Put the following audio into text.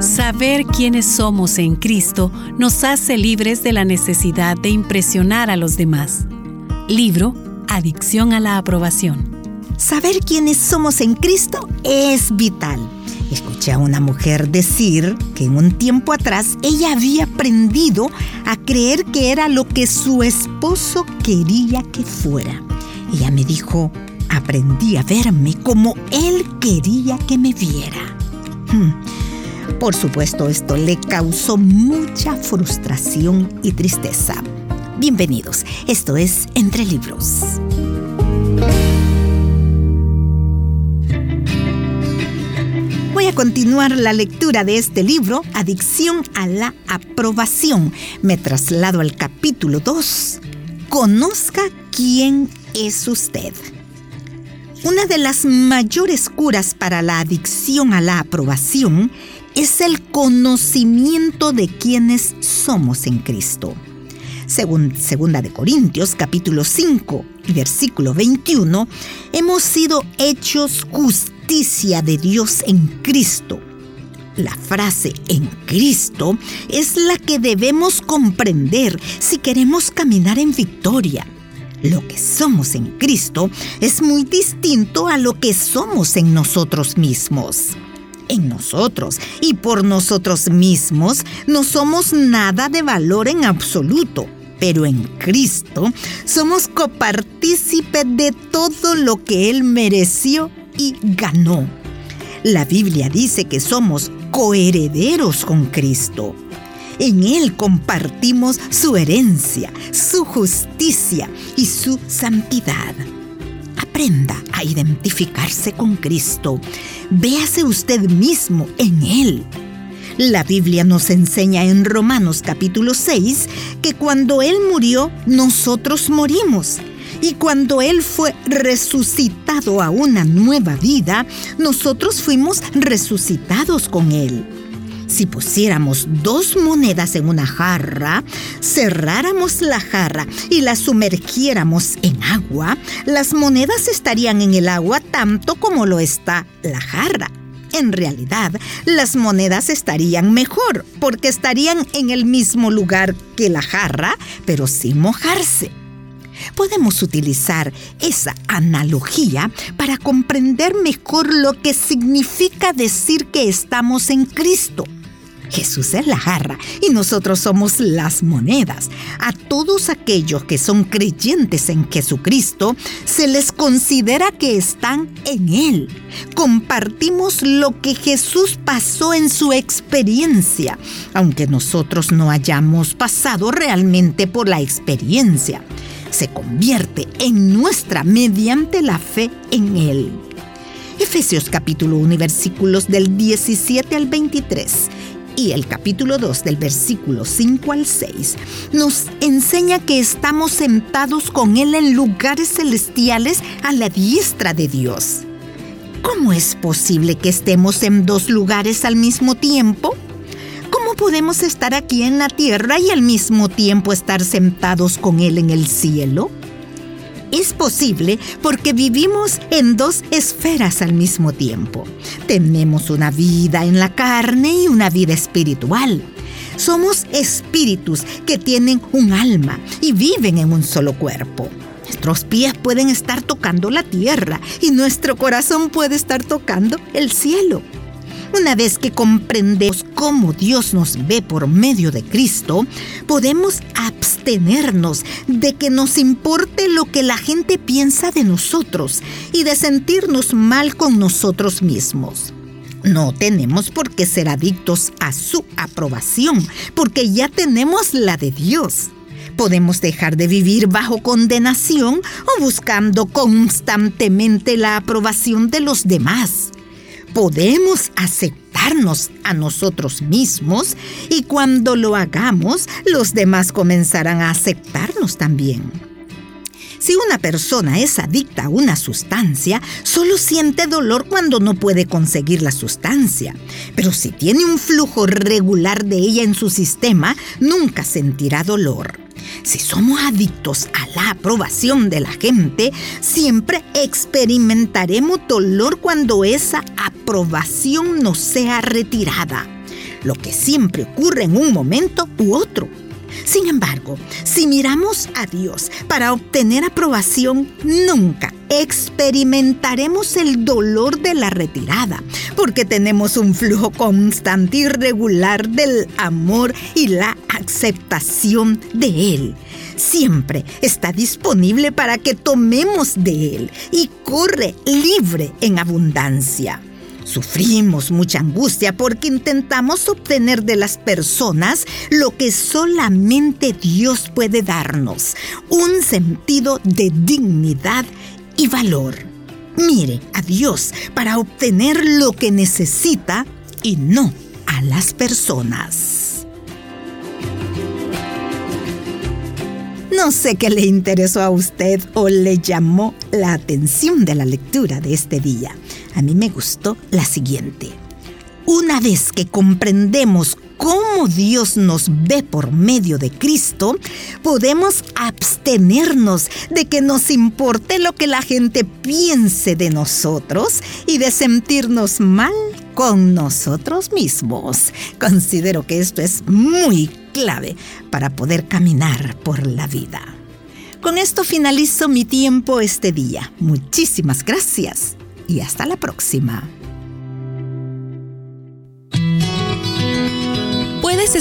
Saber quiénes somos en Cristo nos hace libres de la necesidad de impresionar a los demás. Libro Adicción a la aprobación. Saber quiénes somos en Cristo es vital. Escuché a una mujer decir que en un tiempo atrás ella había aprendido a creer que era lo que su esposo quería que fuera. Ella me dijo, aprendí a verme como él quería que me viera. Hmm. Por supuesto, esto le causó mucha frustración y tristeza. Bienvenidos, esto es Entre Libros. Voy a continuar la lectura de este libro, Adicción a la aprobación. Me traslado al capítulo 2. Conozca quién es usted. Una de las mayores curas para la adicción a la aprobación es el conocimiento de quiénes somos en Cristo. Según Segunda de Corintios, capítulo 5, versículo 21, hemos sido hechos justicia de Dios en Cristo. La frase en Cristo es la que debemos comprender si queremos caminar en victoria. Lo que somos en Cristo es muy distinto a lo que somos en nosotros mismos en nosotros y por nosotros mismos no somos nada de valor en absoluto. Pero en Cristo somos copartícipe de todo lo que Él mereció y ganó. La Biblia dice que somos coherederos con Cristo. En Él compartimos su herencia, su justicia y su santidad. Aprenda a identificarse con Cristo. Véase usted mismo en Él. La Biblia nos enseña en Romanos capítulo 6 que cuando Él murió, nosotros morimos. Y cuando Él fue resucitado a una nueva vida, nosotros fuimos resucitados con Él. Si pusiéramos dos monedas en una jarra, cerráramos la jarra y la sumergiéramos en agua, las monedas estarían en el agua tanto como lo está la jarra. En realidad, las monedas estarían mejor porque estarían en el mismo lugar que la jarra, pero sin mojarse. Podemos utilizar esa analogía para comprender mejor lo que significa decir que estamos en Cristo. Jesús es la jarra y nosotros somos las monedas. A todos aquellos que son creyentes en Jesucristo se les considera que están en Él. Compartimos lo que Jesús pasó en su experiencia, aunque nosotros no hayamos pasado realmente por la experiencia. Se convierte en nuestra mediante la fe en Él. Efesios capítulo 1 versículos del 17 al 23 y el capítulo 2 del versículo 5 al 6 nos enseña que estamos sentados con Él en lugares celestiales a la diestra de Dios. ¿Cómo es posible que estemos en dos lugares al mismo tiempo? ¿Cómo podemos estar aquí en la tierra y al mismo tiempo estar sentados con Él en el cielo? Es posible porque vivimos en dos esferas al mismo tiempo. Tenemos una vida en la carne y una vida espiritual. Somos espíritus que tienen un alma y viven en un solo cuerpo. Nuestros pies pueden estar tocando la tierra y nuestro corazón puede estar tocando el cielo. Una vez que comprendemos cómo Dios nos ve por medio de Cristo, podemos abstenernos de que nos importe lo que la gente piensa de nosotros y de sentirnos mal con nosotros mismos. No tenemos por qué ser adictos a su aprobación, porque ya tenemos la de Dios. Podemos dejar de vivir bajo condenación o buscando constantemente la aprobación de los demás podemos aceptarnos a nosotros mismos y cuando lo hagamos, los demás comenzarán a aceptarnos también. Si una persona es adicta a una sustancia, solo siente dolor cuando no puede conseguir la sustancia. Pero si tiene un flujo regular de ella en su sistema, nunca sentirá dolor. Si somos adictos a la aprobación de la gente, siempre experimentaremos dolor cuando esa aprobación nos sea retirada, lo que siempre ocurre en un momento u otro. Sin embargo, si miramos a Dios para obtener aprobación, nunca experimentaremos el dolor de la retirada, porque tenemos un flujo constante y regular del amor y la aceptación de Él. Siempre está disponible para que tomemos de Él y corre libre en abundancia. Sufrimos mucha angustia porque intentamos obtener de las personas lo que solamente Dios puede darnos, un sentido de dignidad y valor. Mire a Dios para obtener lo que necesita y no a las personas. No sé qué le interesó a usted o le llamó la atención de la lectura de este día a mí me gustó la siguiente. Una vez que comprendemos Dios nos ve por medio de Cristo, podemos abstenernos de que nos importe lo que la gente piense de nosotros y de sentirnos mal con nosotros mismos. Considero que esto es muy clave para poder caminar por la vida. Con esto finalizo mi tiempo este día. Muchísimas gracias y hasta la próxima.